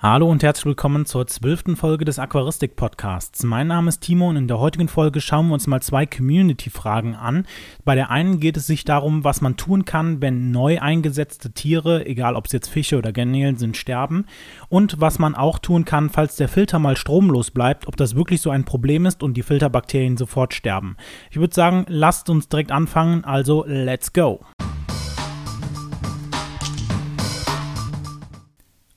Hallo und herzlich willkommen zur zwölften Folge des Aquaristik Podcasts. Mein Name ist Timo und in der heutigen Folge schauen wir uns mal zwei Community-Fragen an. Bei der einen geht es sich darum, was man tun kann, wenn neu eingesetzte Tiere, egal ob es jetzt Fische oder Garnelen sind, sterben. Und was man auch tun kann, falls der Filter mal stromlos bleibt, ob das wirklich so ein Problem ist und die Filterbakterien sofort sterben. Ich würde sagen, lasst uns direkt anfangen, also let's go.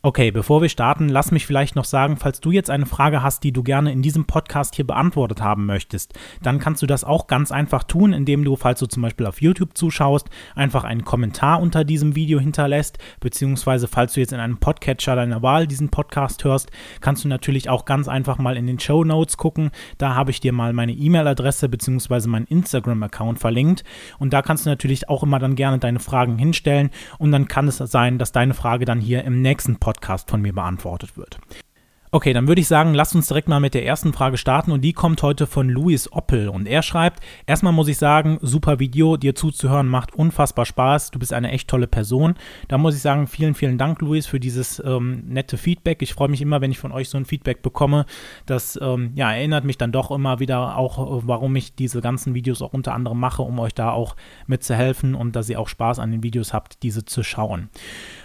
Okay, bevor wir starten, lass mich vielleicht noch sagen, falls du jetzt eine Frage hast, die du gerne in diesem Podcast hier beantwortet haben möchtest, dann kannst du das auch ganz einfach tun, indem du, falls du zum Beispiel auf YouTube zuschaust, einfach einen Kommentar unter diesem Video hinterlässt, beziehungsweise falls du jetzt in einem Podcatcher deiner Wahl diesen Podcast hörst, kannst du natürlich auch ganz einfach mal in den Show Notes gucken. Da habe ich dir mal meine E-Mail-Adresse beziehungsweise meinen Instagram-Account verlinkt und da kannst du natürlich auch immer dann gerne deine Fragen hinstellen und dann kann es sein, dass deine Frage dann hier im nächsten Podcast Podcast von mir beantwortet wird. Okay, dann würde ich sagen, lasst uns direkt mal mit der ersten Frage starten und die kommt heute von Luis Oppel und er schreibt, erstmal muss ich sagen, super Video, dir zuzuhören macht unfassbar Spaß, du bist eine echt tolle Person. Da muss ich sagen, vielen, vielen Dank Luis für dieses ähm, nette Feedback. Ich freue mich immer, wenn ich von euch so ein Feedback bekomme. Das ähm, ja, erinnert mich dann doch immer wieder auch, äh, warum ich diese ganzen Videos auch unter anderem mache, um euch da auch mitzuhelfen und dass ihr auch Spaß an den Videos habt, diese zu schauen.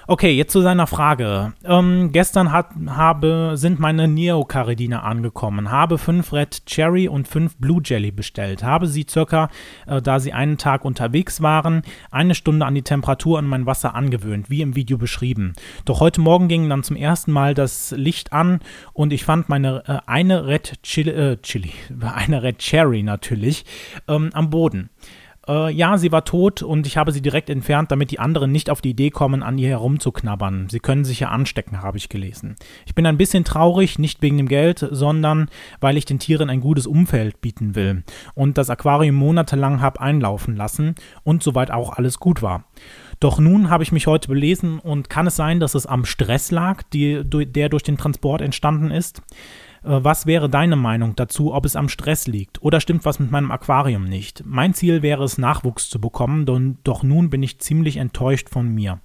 Okay, jetzt zu seiner Frage. Ähm, gestern hat, habe, sind meine Neocaridine angekommen, habe fünf Red Cherry und fünf Blue Jelly bestellt, habe sie circa, äh, da sie einen Tag unterwegs waren, eine Stunde an die Temperatur und mein Wasser angewöhnt, wie im Video beschrieben. Doch heute Morgen ging dann zum ersten Mal das Licht an und ich fand meine äh, eine Red Chili, äh, Chili, eine Red Cherry natürlich, ähm, am Boden. Äh, ja, sie war tot und ich habe sie direkt entfernt, damit die anderen nicht auf die Idee kommen, an ihr herumzuknabbern. Sie können sich ja anstecken, habe ich gelesen. Ich bin ein bisschen traurig, nicht wegen dem Geld, sondern weil ich den Tieren ein gutes Umfeld bieten will und das Aquarium monatelang habe einlaufen lassen und soweit auch alles gut war. Doch nun habe ich mich heute belesen und kann es sein, dass es am Stress lag, die, der durch den Transport entstanden ist? Äh, was wäre deine Meinung dazu, ob es am Stress liegt oder stimmt was mit meinem Aquarium nicht? Mein Ziel wäre es, Nachwuchs zu bekommen, doch nun bin ich ziemlich enttäuscht von mir.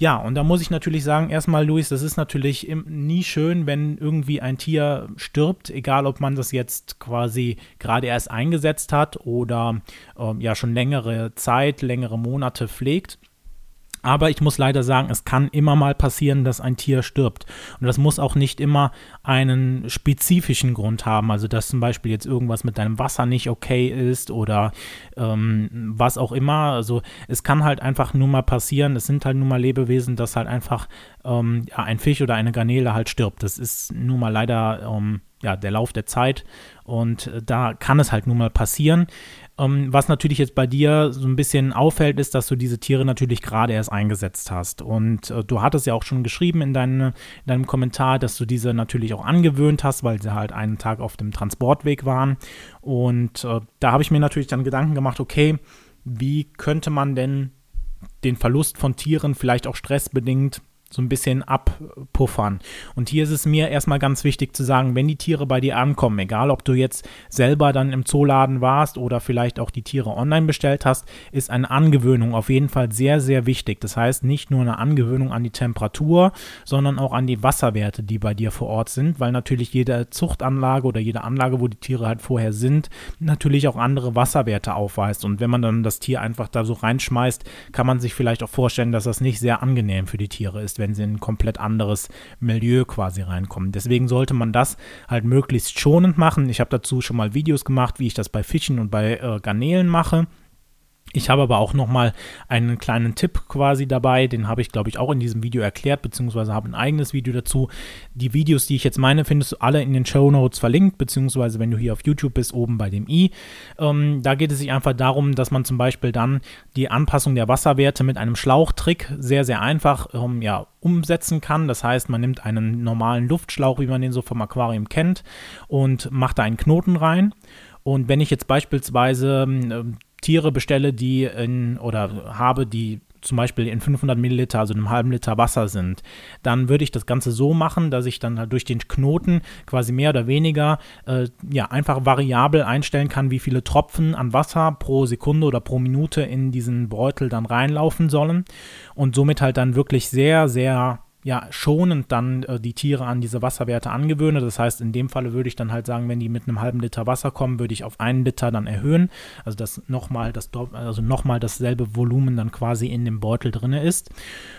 Ja, und da muss ich natürlich sagen, erstmal, Luis, das ist natürlich nie schön, wenn irgendwie ein Tier stirbt, egal ob man das jetzt quasi gerade erst eingesetzt hat oder äh, ja schon längere Zeit, längere Monate pflegt. Aber ich muss leider sagen, es kann immer mal passieren, dass ein Tier stirbt. Und das muss auch nicht immer einen spezifischen Grund haben. Also, dass zum Beispiel jetzt irgendwas mit deinem Wasser nicht okay ist oder ähm, was auch immer. Also, es kann halt einfach nur mal passieren. Es sind halt nur mal Lebewesen, dass halt einfach ähm, ja, ein Fisch oder eine Garnele halt stirbt. Das ist nun mal leider ähm, ja, der Lauf der Zeit. Und äh, da kann es halt nun mal passieren. Ähm, was natürlich jetzt bei dir so ein bisschen auffällt, ist, dass du diese Tiere natürlich gerade erst eingesetzt hast. Und äh, du hattest ja auch schon geschrieben in, deine, in, deinem Kommentar, dass du diese natürlich auch angewöhnt hast, weil sie halt einen Tag auf dem Transportweg waren. Und äh, da habe ich mir natürlich dann Gedanken gemacht, okay, wie könnte man denn den Verlust von Tieren vielleicht auch stressbedingt so ein bisschen abpuffern. Und hier ist es mir erstmal ganz wichtig zu sagen, wenn die Tiere bei dir ankommen, egal ob du jetzt selber dann im Zooladen warst oder vielleicht auch die Tiere online bestellt hast, ist eine Angewöhnung auf jeden Fall sehr, sehr wichtig. Das heißt nicht nur eine Angewöhnung an die Temperatur, sondern auch an die Wasserwerte, die bei dir vor Ort sind, weil natürlich jede Zuchtanlage oder jede Anlage, wo die Tiere halt vorher sind, natürlich auch andere Wasserwerte aufweist. Und wenn man dann das Tier einfach da so reinschmeißt, kann man sich vielleicht auch vorstellen, dass das nicht sehr angenehm für die Tiere ist wenn sie in ein komplett anderes Milieu quasi reinkommen. Deswegen sollte man das halt möglichst schonend machen. Ich habe dazu schon mal Videos gemacht, wie ich das bei Fischen und bei äh, Garnelen mache. Ich habe aber auch noch mal einen kleinen Tipp quasi dabei, den habe ich glaube ich auch in diesem Video erklärt, beziehungsweise habe ein eigenes Video dazu. Die Videos, die ich jetzt meine, findest du alle in den Show Notes verlinkt, beziehungsweise wenn du hier auf YouTube bist, oben bei dem i. Ähm, da geht es sich einfach darum, dass man zum Beispiel dann die Anpassung der Wasserwerte mit einem Schlauchtrick sehr, sehr einfach ähm, ja, umsetzen kann. Das heißt, man nimmt einen normalen Luftschlauch, wie man den so vom Aquarium kennt, und macht da einen Knoten rein. Und wenn ich jetzt beispielsweise ähm, Tiere bestelle, die in oder habe, die zum Beispiel in 500 Milliliter, also einem halben Liter Wasser sind, dann würde ich das Ganze so machen, dass ich dann halt durch den Knoten quasi mehr oder weniger äh, ja einfach variabel einstellen kann, wie viele Tropfen an Wasser pro Sekunde oder pro Minute in diesen Beutel dann reinlaufen sollen und somit halt dann wirklich sehr, sehr ja, schonend dann äh, die Tiere an diese Wasserwerte angewöhne. Das heißt, in dem Falle würde ich dann halt sagen, wenn die mit einem halben Liter Wasser kommen, würde ich auf einen Liter dann erhöhen. Also dass nochmal das, also noch dasselbe Volumen dann quasi in dem Beutel drin ist.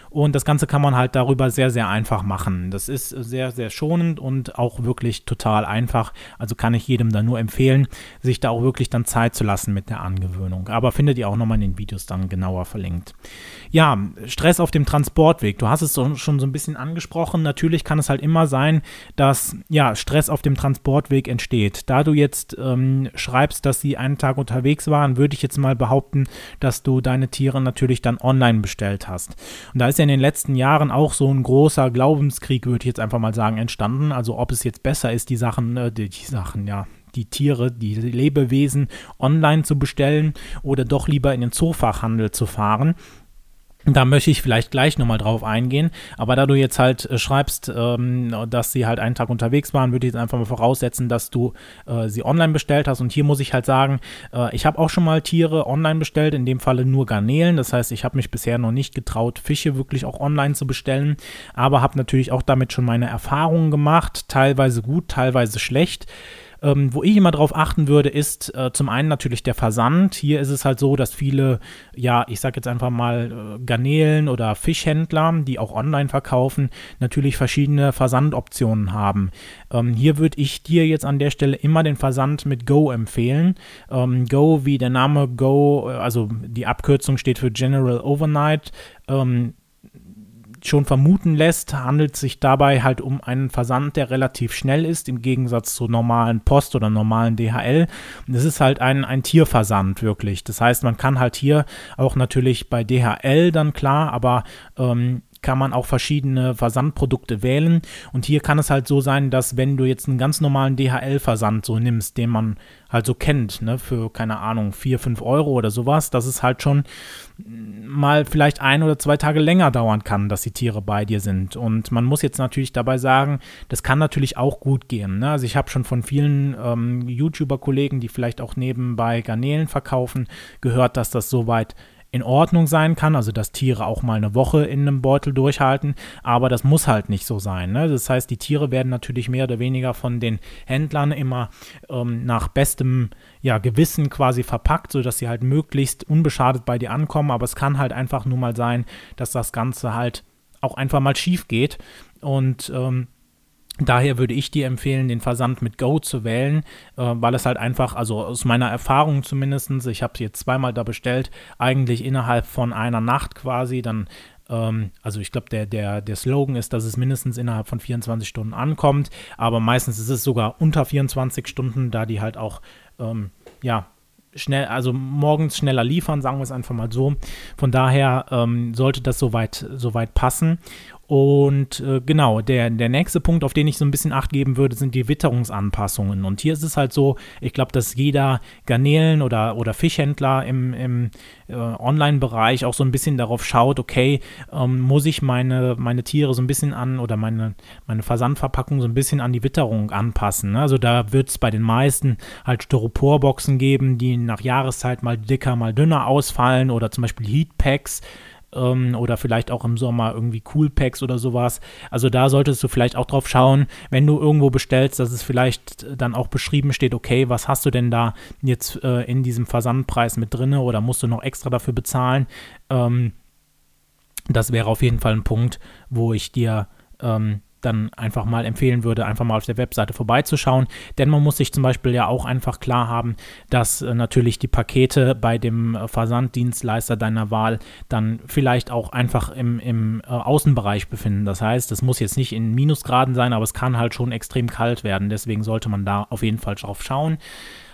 Und das Ganze kann man halt darüber sehr, sehr einfach machen. Das ist sehr, sehr schonend und auch wirklich total einfach. Also kann ich jedem da nur empfehlen, sich da auch wirklich dann Zeit zu lassen mit der Angewöhnung. Aber findet ihr auch nochmal in den Videos dann genauer verlinkt. Ja, Stress auf dem Transportweg. Du hast es schon so ein bisschen angesprochen. Natürlich kann es halt immer sein, dass ja Stress auf dem Transportweg entsteht. Da du jetzt ähm, schreibst, dass sie einen Tag unterwegs waren, würde ich jetzt mal behaupten, dass du deine Tiere natürlich dann online bestellt hast. Und da ist ja in den letzten Jahren auch so ein großer Glaubenskrieg, würde ich jetzt einfach mal sagen, entstanden. Also ob es jetzt besser ist, die Sachen, äh, die, die Sachen, ja, die Tiere, die Lebewesen online zu bestellen oder doch lieber in den Zoofachhandel zu fahren. Da möchte ich vielleicht gleich nochmal drauf eingehen. Aber da du jetzt halt äh, schreibst, ähm, dass sie halt einen Tag unterwegs waren, würde ich jetzt einfach mal voraussetzen, dass du äh, sie online bestellt hast. Und hier muss ich halt sagen, äh, ich habe auch schon mal Tiere online bestellt, in dem Falle nur Garnelen. Das heißt, ich habe mich bisher noch nicht getraut, Fische wirklich auch online zu bestellen. Aber habe natürlich auch damit schon meine Erfahrungen gemacht. Teilweise gut, teilweise schlecht. Ähm, wo ich immer drauf achten würde, ist äh, zum einen natürlich der Versand. Hier ist es halt so, dass viele, ja, ich sag jetzt einfach mal äh, Garnelen oder Fischhändler, die auch online verkaufen, natürlich verschiedene Versandoptionen haben. Ähm, hier würde ich dir jetzt an der Stelle immer den Versand mit Go empfehlen. Ähm, Go, wie der Name Go, äh, also die Abkürzung steht für General Overnight. Ähm, schon vermuten lässt, handelt sich dabei halt um einen Versand, der relativ schnell ist, im Gegensatz zu normalen Post oder normalen DHL. Und es ist halt ein, ein Tierversand wirklich. Das heißt, man kann halt hier auch natürlich bei DHL dann klar, aber ähm, kann man auch verschiedene Versandprodukte wählen. Und hier kann es halt so sein, dass wenn du jetzt einen ganz normalen DHL-Versand so nimmst, den man halt so kennt, ne, für keine Ahnung, 4, 5 Euro oder sowas, dass es halt schon mal vielleicht ein oder zwei Tage länger dauern kann, dass die Tiere bei dir sind. Und man muss jetzt natürlich dabei sagen, das kann natürlich auch gut gehen. Ne? Also ich habe schon von vielen ähm, YouTuber-Kollegen, die vielleicht auch nebenbei Garnelen verkaufen, gehört, dass das soweit in Ordnung sein kann, also dass Tiere auch mal eine Woche in einem Beutel durchhalten, aber das muss halt nicht so sein. Ne? Das heißt, die Tiere werden natürlich mehr oder weniger von den Händlern immer ähm, nach bestem ja, Gewissen quasi verpackt, sodass sie halt möglichst unbeschadet bei dir ankommen, aber es kann halt einfach nur mal sein, dass das Ganze halt auch einfach mal schief geht und ähm, Daher würde ich dir empfehlen, den Versand mit Go zu wählen, äh, weil es halt einfach, also aus meiner Erfahrung zumindest, ich habe es jetzt zweimal da bestellt, eigentlich innerhalb von einer Nacht quasi, dann ähm, also ich glaube, der, der, der Slogan ist, dass es mindestens innerhalb von 24 Stunden ankommt, aber meistens ist es sogar unter 24 Stunden, da die halt auch, ähm, ja, schnell, also morgens schneller liefern, sagen wir es einfach mal so. Von daher ähm, sollte das soweit, soweit passen. Und äh, genau, der, der nächste Punkt, auf den ich so ein bisschen Acht geben würde, sind die Witterungsanpassungen. Und hier ist es halt so, ich glaube, dass jeder Garnelen- oder, oder Fischhändler im, im äh, Online-Bereich auch so ein bisschen darauf schaut, okay, ähm, muss ich meine, meine Tiere so ein bisschen an oder meine, meine Versandverpackung so ein bisschen an die Witterung anpassen. Ne? Also da wird es bei den meisten halt Styroporboxen geben, die nach Jahreszeit mal dicker, mal dünner ausfallen oder zum Beispiel Heatpacks ähm, oder vielleicht auch im Sommer irgendwie Coolpacks oder sowas. Also da solltest du vielleicht auch drauf schauen, wenn du irgendwo bestellst, dass es vielleicht dann auch beschrieben steht, okay, was hast du denn da jetzt äh, in diesem Versandpreis mit drin oder musst du noch extra dafür bezahlen? Ähm, das wäre auf jeden Fall ein Punkt, wo ich dir ähm, dann einfach mal empfehlen würde, einfach mal auf der Webseite vorbeizuschauen. Denn man muss sich zum Beispiel ja auch einfach klar haben, dass äh, natürlich die Pakete bei dem äh, Versanddienstleister deiner Wahl dann vielleicht auch einfach im, im äh, Außenbereich befinden. Das heißt, es muss jetzt nicht in Minusgraden sein, aber es kann halt schon extrem kalt werden. Deswegen sollte man da auf jeden Fall drauf schauen.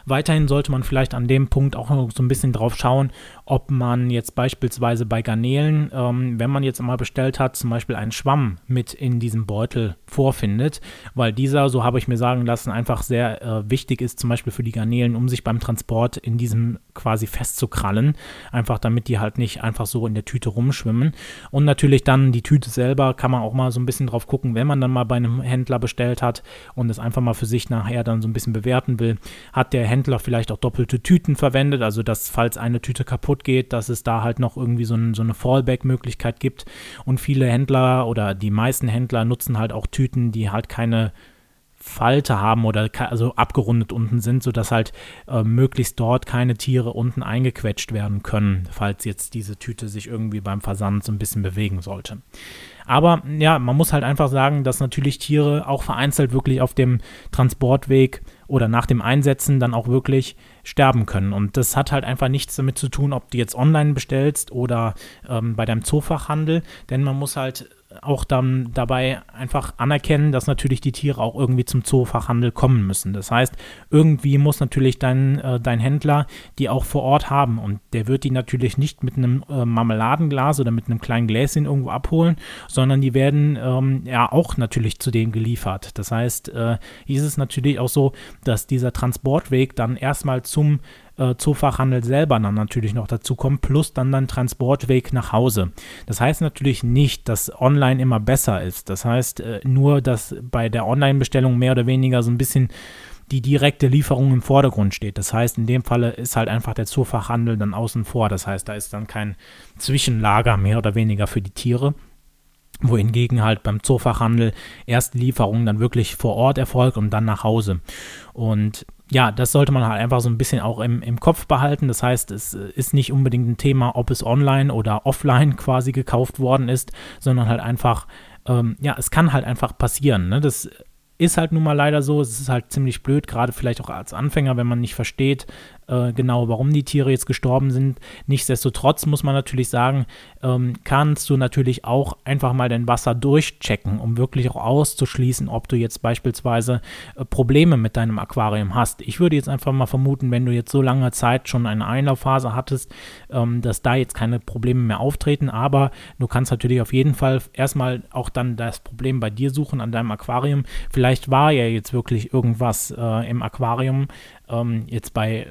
Weiterhin sollte man vielleicht an dem Punkt auch so ein bisschen drauf schauen, ob man jetzt beispielsweise bei Garnelen, ähm, wenn man jetzt mal bestellt hat, zum Beispiel einen Schwamm mit in diesem Beutel vorfindet, weil dieser, so habe ich mir sagen lassen, einfach sehr äh, wichtig ist, zum Beispiel für die Garnelen, um sich beim Transport in diesem quasi festzukrallen, einfach damit die halt nicht einfach so in der Tüte rumschwimmen. Und natürlich dann die Tüte selber kann man auch mal so ein bisschen drauf gucken, wenn man dann mal bei einem Händler bestellt hat und es einfach mal für sich nachher dann so ein bisschen bewerten will, hat der Händler vielleicht auch doppelte Tüten verwendet, also dass falls eine Tüte kaputt geht, dass es da halt noch irgendwie so, ein, so eine Fallback-Möglichkeit gibt. Und viele Händler oder die meisten Händler nutzen halt auch Tüten, die halt keine Falte haben oder also abgerundet unten sind, sodass halt äh, möglichst dort keine Tiere unten eingequetscht werden können, falls jetzt diese Tüte sich irgendwie beim Versand so ein bisschen bewegen sollte. Aber ja, man muss halt einfach sagen, dass natürlich Tiere auch vereinzelt wirklich auf dem Transportweg oder nach dem Einsetzen dann auch wirklich sterben können. Und das hat halt einfach nichts damit zu tun, ob du jetzt online bestellst oder ähm, bei deinem Zoofachhandel, denn man muss halt auch dann dabei einfach anerkennen, dass natürlich die Tiere auch irgendwie zum Zoofachhandel kommen müssen. Das heißt, irgendwie muss natürlich dein, äh, dein Händler die auch vor Ort haben und der wird die natürlich nicht mit einem äh, Marmeladenglas oder mit einem kleinen Gläschen irgendwo abholen, sondern die werden ähm, ja auch natürlich zu denen geliefert. Das heißt, äh, ist es natürlich auch so, dass dieser Transportweg dann erstmal zum äh, Zoofachhandel selber dann natürlich noch dazu kommt, plus dann dann Transportweg nach Hause. Das heißt natürlich nicht, dass online immer besser ist. Das heißt äh, nur, dass bei der Online-Bestellung mehr oder weniger so ein bisschen die direkte Lieferung im Vordergrund steht. Das heißt, in dem Falle ist halt einfach der Zoofachhandel dann außen vor. Das heißt, da ist dann kein Zwischenlager mehr oder weniger für die Tiere wohingegen halt beim Zoofachhandel erst Lieferung dann wirklich vor Ort erfolgt und dann nach Hause. Und ja, das sollte man halt einfach so ein bisschen auch im, im Kopf behalten. Das heißt, es ist nicht unbedingt ein Thema, ob es online oder offline quasi gekauft worden ist, sondern halt einfach, ähm, ja, es kann halt einfach passieren. Ne? Das ist halt nun mal leider so. Es ist halt ziemlich blöd, gerade vielleicht auch als Anfänger, wenn man nicht versteht, äh, genau, warum die Tiere jetzt gestorben sind. Nichtsdestotrotz muss man natürlich sagen, ähm, kannst du natürlich auch einfach mal dein Wasser durchchecken, um wirklich auch auszuschließen, ob du jetzt beispielsweise äh, Probleme mit deinem Aquarium hast. Ich würde jetzt einfach mal vermuten, wenn du jetzt so lange Zeit schon eine Einlaufphase hattest, ähm, dass da jetzt keine Probleme mehr auftreten, aber du kannst natürlich auf jeden Fall erstmal auch dann das Problem bei dir suchen an deinem Aquarium. Vielleicht war ja jetzt wirklich irgendwas äh, im Aquarium, ähm, jetzt bei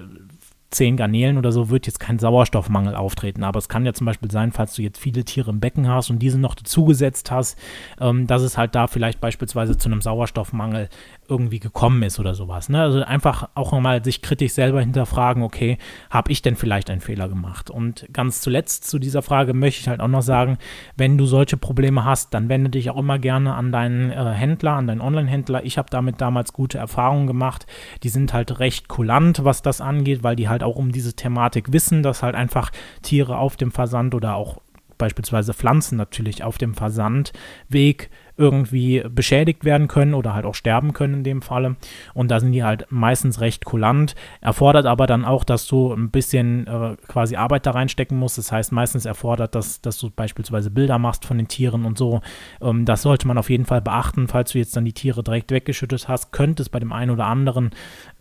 zehn Garnelen oder so wird jetzt kein Sauerstoffmangel auftreten. Aber es kann ja zum Beispiel sein, falls du jetzt viele Tiere im Becken hast und diese noch dazugesetzt hast, ähm, dass es halt da vielleicht beispielsweise zu einem Sauerstoffmangel irgendwie gekommen ist oder sowas. Ne? Also einfach auch nochmal sich kritisch selber hinterfragen, okay, habe ich denn vielleicht einen Fehler gemacht? Und ganz zuletzt zu dieser Frage möchte ich halt auch noch sagen, wenn du solche Probleme hast, dann wende dich auch immer gerne an deinen äh, Händler, an deinen Online-Händler. Ich habe damit damals gute Erfahrungen gemacht. Die sind halt recht kulant, was das angeht, weil die halt auch um diese Thematik wissen, dass halt einfach Tiere auf dem Versand oder auch beispielsweise Pflanzen natürlich auf dem Versandweg irgendwie beschädigt werden können oder halt auch sterben können in dem Falle. Und da sind die halt meistens recht kulant. Erfordert aber dann auch, dass du ein bisschen äh, quasi Arbeit da reinstecken musst. Das heißt, meistens erfordert das, dass du beispielsweise Bilder machst von den Tieren und so. Ähm, das sollte man auf jeden Fall beachten. Falls du jetzt dann die Tiere direkt weggeschüttet hast, könnte es bei dem einen oder anderen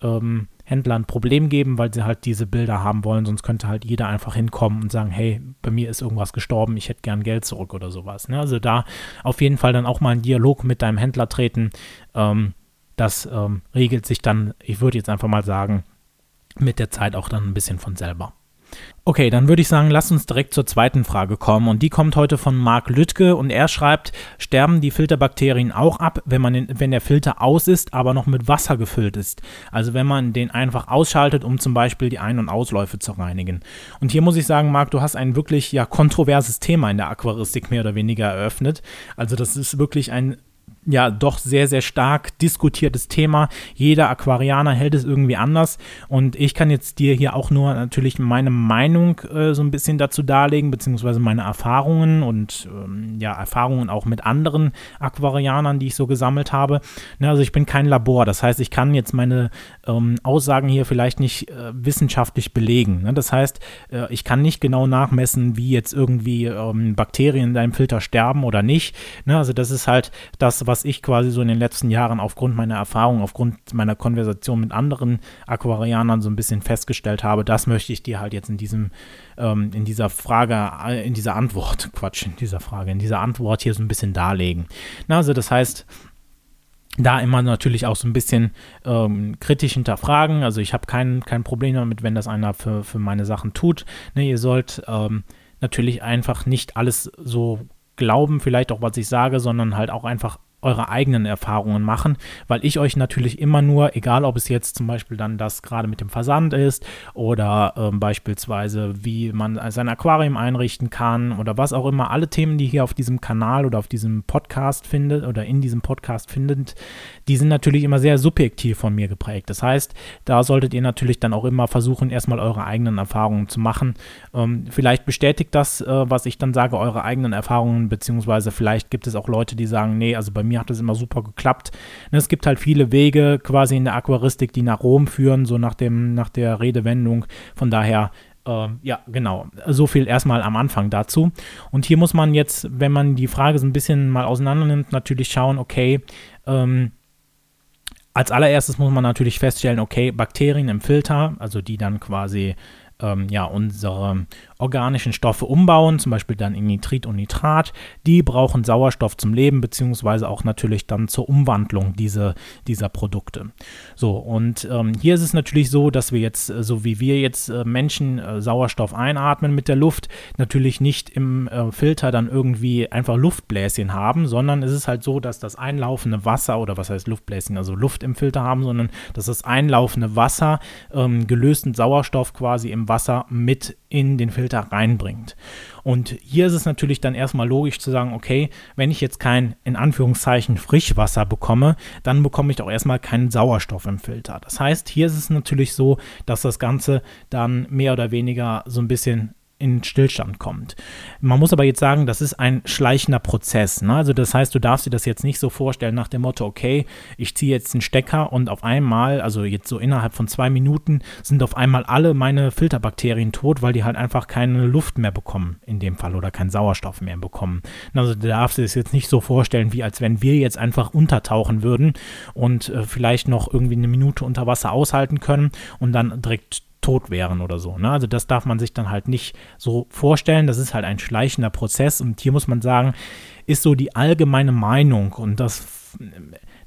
ähm, Händler ein Problem geben, weil sie halt diese Bilder haben wollen, sonst könnte halt jeder einfach hinkommen und sagen, hey, bei mir ist irgendwas gestorben, ich hätte gern Geld zurück oder sowas. Ne? Also da auf jeden Fall dann auch mal einen Dialog mit deinem Händler treten. Ähm, das ähm, regelt sich dann, ich würde jetzt einfach mal sagen, mit der Zeit auch dann ein bisschen von selber. Okay, dann würde ich sagen, lass uns direkt zur zweiten Frage kommen. Und die kommt heute von Marc Lüttke und er schreibt, sterben die Filterbakterien auch ab, wenn, man den, wenn der Filter aus ist, aber noch mit Wasser gefüllt ist? Also wenn man den einfach ausschaltet, um zum Beispiel die Ein- und Ausläufe zu reinigen. Und hier muss ich sagen, Marc, du hast ein wirklich ja kontroverses Thema in der Aquaristik mehr oder weniger eröffnet. Also das ist wirklich ein ja doch sehr, sehr stark diskutiertes Thema. Jeder Aquarianer hält es irgendwie anders. Und ich kann jetzt dir hier auch nur natürlich meine Meinung äh, so ein bisschen dazu darlegen, beziehungsweise meine Erfahrungen und ähm, ja, Erfahrungen auch mit anderen Aquarianern, die ich so gesammelt habe. Ne, also ich bin kein Labor. Das heißt, ich kann jetzt meine ähm, Aussagen hier vielleicht nicht äh, wissenschaftlich belegen. Ne? Das heißt, äh, ich kann nicht genau nachmessen, wie jetzt irgendwie ähm, Bakterien in deinem Filter sterben oder nicht. Ne? Also das ist halt das, was was ich quasi so in den letzten Jahren aufgrund meiner Erfahrung, aufgrund meiner Konversation mit anderen Aquarianern so ein bisschen festgestellt habe, das möchte ich dir halt jetzt in diesem, ähm, in dieser Frage, äh, in dieser Antwort, Quatsch, in dieser Frage, in dieser Antwort hier so ein bisschen darlegen. Na, also das heißt, da immer natürlich auch so ein bisschen ähm, kritisch hinterfragen. Also ich habe kein, kein Problem damit, wenn das einer für, für meine Sachen tut. Ne, ihr sollt ähm, natürlich einfach nicht alles so glauben, vielleicht auch was ich sage, sondern halt auch einfach eure eigenen Erfahrungen machen, weil ich euch natürlich immer nur, egal ob es jetzt zum Beispiel dann das gerade mit dem Versand ist oder ähm, beispielsweise wie man sein Aquarium einrichten kann oder was auch immer, alle Themen, die hier auf diesem Kanal oder auf diesem Podcast findet oder in diesem Podcast findet, die sind natürlich immer sehr subjektiv von mir geprägt. Das heißt, da solltet ihr natürlich dann auch immer versuchen, erstmal eure eigenen Erfahrungen zu machen. Ähm, vielleicht bestätigt das, äh, was ich dann sage, eure eigenen Erfahrungen, beziehungsweise vielleicht gibt es auch Leute, die sagen, nee, also bei mir hat das immer super geklappt. Ne, es gibt halt viele Wege quasi in der Aquaristik, die nach Rom führen, so nach, dem, nach der Redewendung. Von daher äh, ja, genau. So viel erstmal am Anfang dazu. Und hier muss man jetzt, wenn man die Frage so ein bisschen mal auseinander nimmt, natürlich schauen, okay, ähm, als allererstes muss man natürlich feststellen, okay, Bakterien im Filter, also die dann quasi ähm, ja, unsere organischen Stoffe umbauen, zum Beispiel dann in Nitrit und Nitrat. Die brauchen Sauerstoff zum Leben, beziehungsweise auch natürlich dann zur Umwandlung diese, dieser Produkte. So, und ähm, hier ist es natürlich so, dass wir jetzt, äh, so wie wir jetzt äh, Menschen äh, Sauerstoff einatmen mit der Luft, natürlich nicht im äh, Filter dann irgendwie einfach Luftbläschen haben, sondern es ist halt so, dass das einlaufende Wasser, oder was heißt Luftbläschen, also Luft im Filter haben, sondern dass das einlaufende Wasser ähm, gelösten Sauerstoff quasi im Wasser mit in den Filter reinbringt. Und hier ist es natürlich dann erstmal logisch zu sagen, okay, wenn ich jetzt kein in Anführungszeichen Frischwasser bekomme, dann bekomme ich auch erstmal keinen Sauerstoff im Filter. Das heißt, hier ist es natürlich so, dass das Ganze dann mehr oder weniger so ein bisschen in Stillstand kommt. Man muss aber jetzt sagen, das ist ein schleichender Prozess. Ne? Also das heißt, du darfst dir das jetzt nicht so vorstellen nach dem Motto, okay, ich ziehe jetzt einen Stecker und auf einmal, also jetzt so innerhalb von zwei Minuten, sind auf einmal alle meine Filterbakterien tot, weil die halt einfach keine Luft mehr bekommen in dem Fall oder keinen Sauerstoff mehr bekommen. Also du darfst dir das jetzt nicht so vorstellen, wie als wenn wir jetzt einfach untertauchen würden und äh, vielleicht noch irgendwie eine Minute unter Wasser aushalten können und dann direkt tot wären oder so. Ne? Also das darf man sich dann halt nicht so vorstellen. Das ist halt ein schleichender Prozess und hier muss man sagen, ist so die allgemeine Meinung und das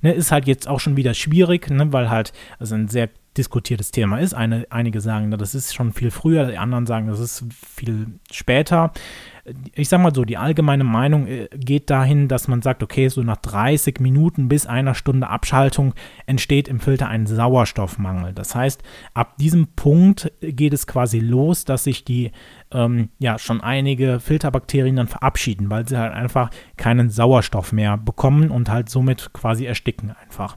ne, ist halt jetzt auch schon wieder schwierig, ne, weil halt also ein sehr diskutiertes Thema ist. Eine, einige sagen, das ist schon viel früher, die anderen sagen, das ist viel später ich sag mal so, die allgemeine Meinung äh, geht dahin, dass man sagt, okay, so nach 30 Minuten bis einer Stunde Abschaltung entsteht im Filter ein Sauerstoffmangel. Das heißt, ab diesem Punkt geht es quasi los, dass sich die ähm, ja schon einige Filterbakterien dann verabschieden, weil sie halt einfach keinen Sauerstoff mehr bekommen und halt somit quasi ersticken einfach.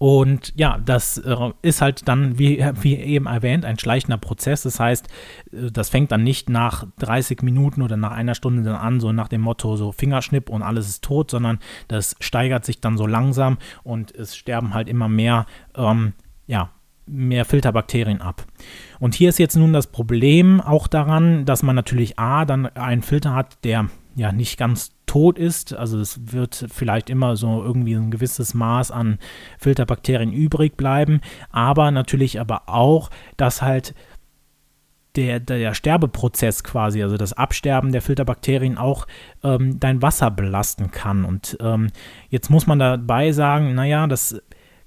Und ja, das äh, ist halt dann, wie, wie eben erwähnt, ein schleichender Prozess. Das heißt, äh, das fängt dann nicht nach 30 Minuten oder nach einer Stunde dann an, so nach dem Motto so Fingerschnipp und alles ist tot, sondern das steigert sich dann so langsam und es sterben halt immer mehr, ähm, ja, mehr Filterbakterien ab. Und hier ist jetzt nun das Problem auch daran, dass man natürlich A, dann einen Filter hat, der ja nicht ganz tot ist. Also es wird vielleicht immer so irgendwie ein gewisses Maß an Filterbakterien übrig bleiben, aber natürlich aber auch, dass halt der, der Sterbeprozess quasi, also das Absterben der Filterbakterien auch ähm, dein Wasser belasten kann. Und ähm, jetzt muss man dabei sagen, naja, das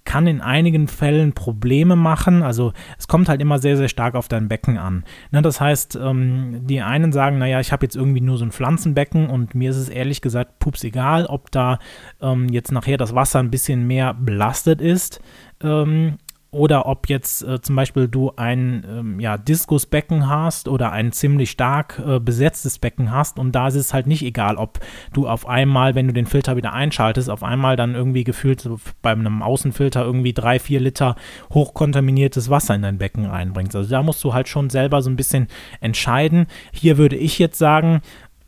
kann in einigen Fällen Probleme machen. Also es kommt halt immer sehr, sehr stark auf dein Becken an. Ne, das heißt, ähm, die einen sagen, naja, ich habe jetzt irgendwie nur so ein Pflanzenbecken und mir ist es ehrlich gesagt pups egal, ob da ähm, jetzt nachher das Wasser ein bisschen mehr belastet ist. Ähm, oder ob jetzt äh, zum Beispiel du ein ähm, ja, Diskusbecken hast oder ein ziemlich stark äh, besetztes Becken hast und da ist es halt nicht egal, ob du auf einmal, wenn du den Filter wieder einschaltest, auf einmal dann irgendwie gefühlt so bei einem Außenfilter irgendwie drei, vier Liter hochkontaminiertes Wasser in dein Becken reinbringst. Also da musst du halt schon selber so ein bisschen entscheiden. Hier würde ich jetzt sagen,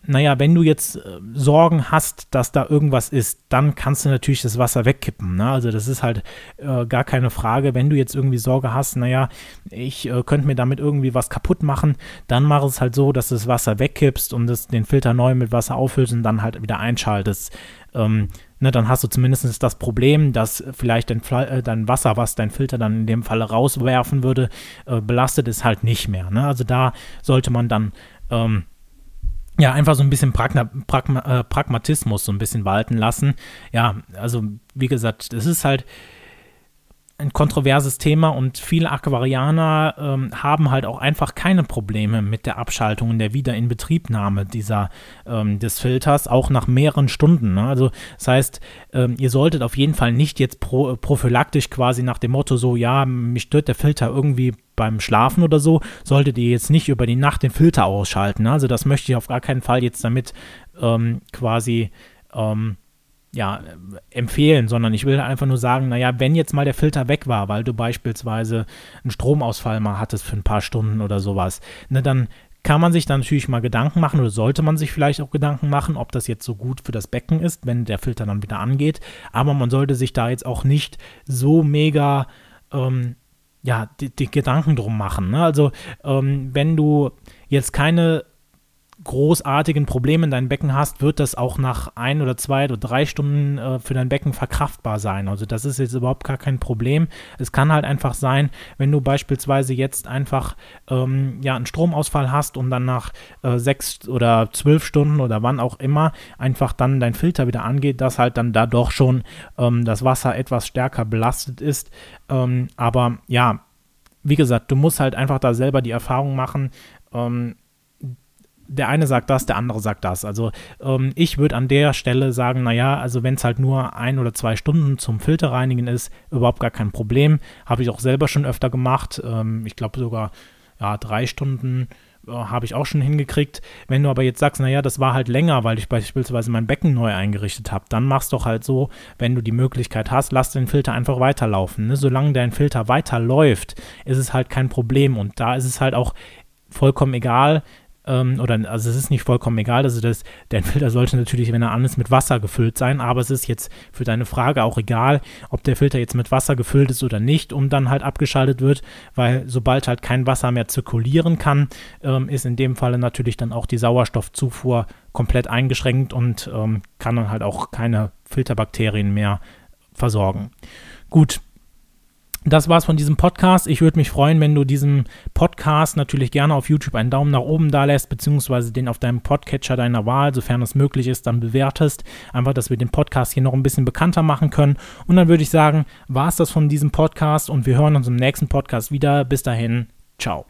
naja, wenn du jetzt äh, Sorgen hast, dass da irgendwas ist, dann kannst du natürlich das Wasser wegkippen. Ne? Also das ist halt äh, gar keine Frage. Wenn du jetzt irgendwie Sorge hast, naja, ich äh, könnte mir damit irgendwie was kaputt machen, dann mach es halt so, dass du das Wasser wegkippst und das, den Filter neu mit Wasser auffüllst und dann halt wieder einschaltest. Ähm, ne, dann hast du zumindest das Problem, dass vielleicht dein, äh, dein, Wasser, was dein Filter dann in dem Falle rauswerfen würde, äh, belastet ist halt nicht mehr. Ne? Also da sollte man dann ähm, ja, einfach so ein bisschen Pragma, Pragma, äh, Pragmatismus so ein bisschen walten lassen. Ja, also wie gesagt, es ist halt, ein kontroverses Thema und viele Aquarianer ähm, haben halt auch einfach keine Probleme mit der Abschaltung und der Wiederinbetriebnahme dieser, ähm, des Filters, auch nach mehreren Stunden. Ne? Also das heißt, ähm, ihr solltet auf jeden Fall nicht jetzt pro, prophylaktisch quasi nach dem Motto so, ja, mich stört der Filter irgendwie beim Schlafen oder so, solltet ihr jetzt nicht über die Nacht den Filter ausschalten. Ne? Also das möchte ich auf gar keinen Fall jetzt damit ähm, quasi ähm, ja, empfehlen, sondern ich will einfach nur sagen, naja, wenn jetzt mal der Filter weg war, weil du beispielsweise einen Stromausfall mal hattest für ein paar Stunden oder sowas, ne, dann kann man sich dann natürlich mal Gedanken machen oder sollte man sich vielleicht auch Gedanken machen, ob das jetzt so gut für das Becken ist, wenn der Filter dann wieder angeht. Aber man sollte sich da jetzt auch nicht so mega ähm, ja, die, die, Gedanken drum machen. Ne? Also ähm, wenn du jetzt keine großartigen Probleme in deinem Becken hast, wird das auch nach ein oder zwei oder drei Stunden äh, für dein Becken verkraftbar sein. Also das ist jetzt überhaupt gar kein Problem. Es kann halt einfach sein, wenn du beispielsweise jetzt einfach ähm, ja einen Stromausfall hast und dann nach äh, sechs oder zwölf Stunden oder wann auch immer einfach dann dein Filter wieder angeht, dass halt dann da doch schon ähm, das Wasser etwas stärker belastet ist. Ähm, aber ja, wie gesagt, du musst halt einfach da selber die Erfahrung machen. Der eine sagt das, der andere sagt das. Also ähm, ich würde an der Stelle sagen, naja, also wenn es halt nur ein oder zwei Stunden zum Filterreinigen ist, überhaupt gar kein Problem. Habe ich auch selber schon öfter gemacht. Ähm, ich glaube sogar ja, drei Stunden äh, habe ich auch schon hingekriegt. Wenn du aber jetzt sagst, naja, das war halt länger, weil ich beispielsweise mein Becken neu eingerichtet habe, dann machst doch halt so, wenn du die Möglichkeit hast, lass den Filter einfach weiterlaufen. Ne? Solange dein Filter weiterläuft, ist es halt kein Problem. Und da ist es halt auch vollkommen egal, ähm, oder also es ist nicht vollkommen egal, also das, der Filter sollte natürlich, wenn er an ist, mit Wasser gefüllt sein, aber es ist jetzt für deine Frage auch egal, ob der Filter jetzt mit Wasser gefüllt ist oder nicht, um dann halt abgeschaltet wird, weil sobald halt kein Wasser mehr zirkulieren kann, ähm, ist in dem Falle natürlich dann auch die Sauerstoffzufuhr komplett eingeschränkt und ähm, kann dann halt auch keine Filterbakterien mehr versorgen. Gut, das war's von diesem Podcast. Ich würde mich freuen, wenn du diesem Podcast natürlich gerne auf YouTube einen Daumen nach oben da lässt, beziehungsweise den auf deinem Podcatcher deiner Wahl, sofern es möglich ist, dann bewertest. Einfach, dass wir den Podcast hier noch ein bisschen bekannter machen können. Und dann würde ich sagen, war's das von diesem Podcast und wir hören uns im nächsten Podcast wieder. Bis dahin, ciao.